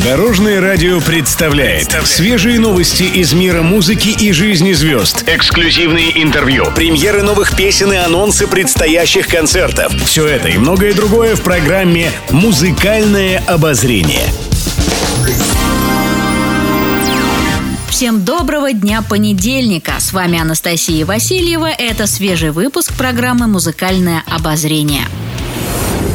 Дорожное радио представляет свежие новости из мира музыки и жизни звезд. Эксклюзивные интервью, премьеры новых песен и анонсы предстоящих концертов. Все это и многое другое в программе «Музыкальное обозрение». Всем доброго дня понедельника. С вами Анастасия Васильева. Это свежий выпуск программы «Музыкальное обозрение».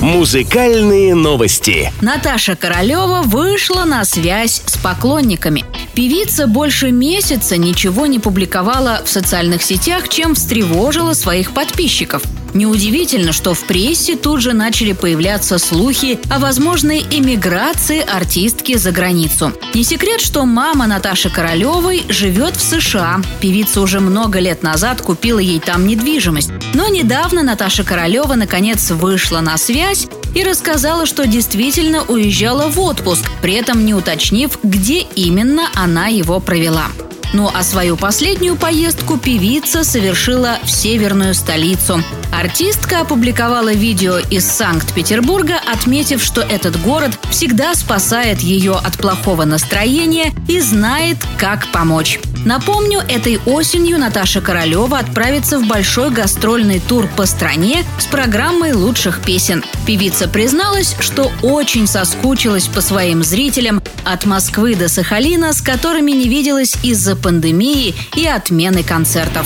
Музыкальные новости. Наташа Королева вышла на связь с поклонниками. Певица больше месяца ничего не публиковала в социальных сетях, чем встревожила своих подписчиков. Неудивительно, что в прессе тут же начали появляться слухи о возможной эмиграции артистки за границу. Не секрет, что мама Наташи Королевой живет в США. Певица уже много лет назад купила ей там недвижимость. Но недавно Наташа Королева наконец вышла на связь и рассказала, что действительно уезжала в отпуск, при этом не уточнив, где именно она его провела. Ну а свою последнюю поездку певица совершила в северную столицу. Артистка опубликовала видео из Санкт-Петербурга, отметив, что этот город всегда спасает ее от плохого настроения и знает, как помочь. Напомню, этой осенью Наташа Королева отправится в большой гастрольный тур по стране с программой лучших песен. Певица призналась, что очень соскучилась по своим зрителям от Москвы до Сахалина, с которыми не виделась из-за пандемии и отмены концертов.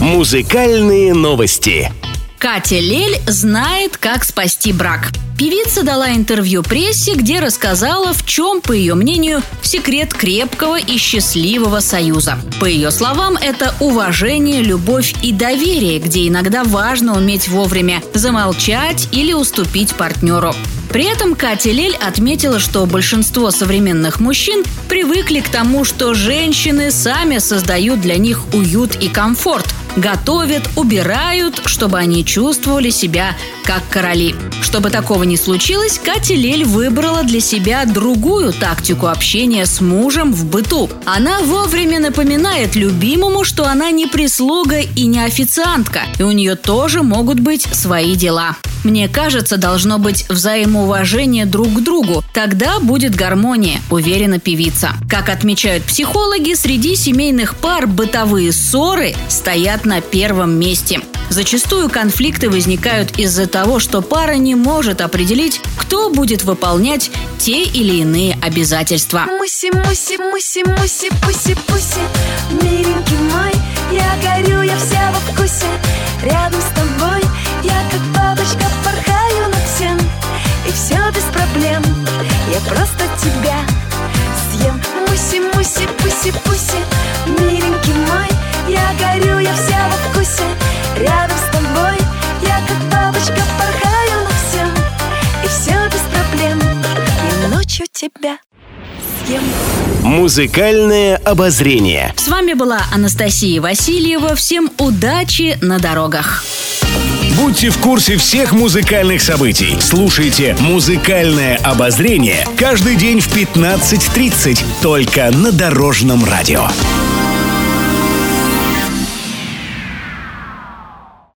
Музыкальные новости. Катя Лель знает, как спасти брак. Певица дала интервью прессе, где рассказала, в чем, по ее мнению, секрет крепкого и счастливого союза. По ее словам, это уважение, любовь и доверие, где иногда важно уметь вовремя замолчать или уступить партнеру. При этом Катя Лель отметила, что большинство современных мужчин привыкли к тому, что женщины сами создают для них уют и комфорт, готовят, убирают, чтобы они чувствовали себя как короли. Чтобы такого не случилось, Катя Лель выбрала для себя другую тактику общения с мужем в быту. Она вовремя напоминает любимому, что она не прислуга и не официантка, и у нее тоже могут быть свои дела. Мне кажется, должно быть взаимоуважение друг к другу. Тогда будет гармония, уверена певица. Как отмечают психологи, среди семейных пар бытовые ссоры стоят на первом месте. Зачастую конфликты возникают из-за того, что пара не может определить, кто будет выполнять те или иные обязательства. Муси, муси, муси, муси, пуси, пуси, миленький мой, я горю, я вся во вкусе, рядом с тобой я как бабочка порхаю над всем. И все без проблем. Я просто тебя съем Музыкальное обозрение. С вами была Анастасия Васильева. Всем удачи на дорогах. Будьте в курсе всех музыкальных событий. Слушайте «Музыкальное обозрение» каждый день в 15.30 только на Дорожном радио.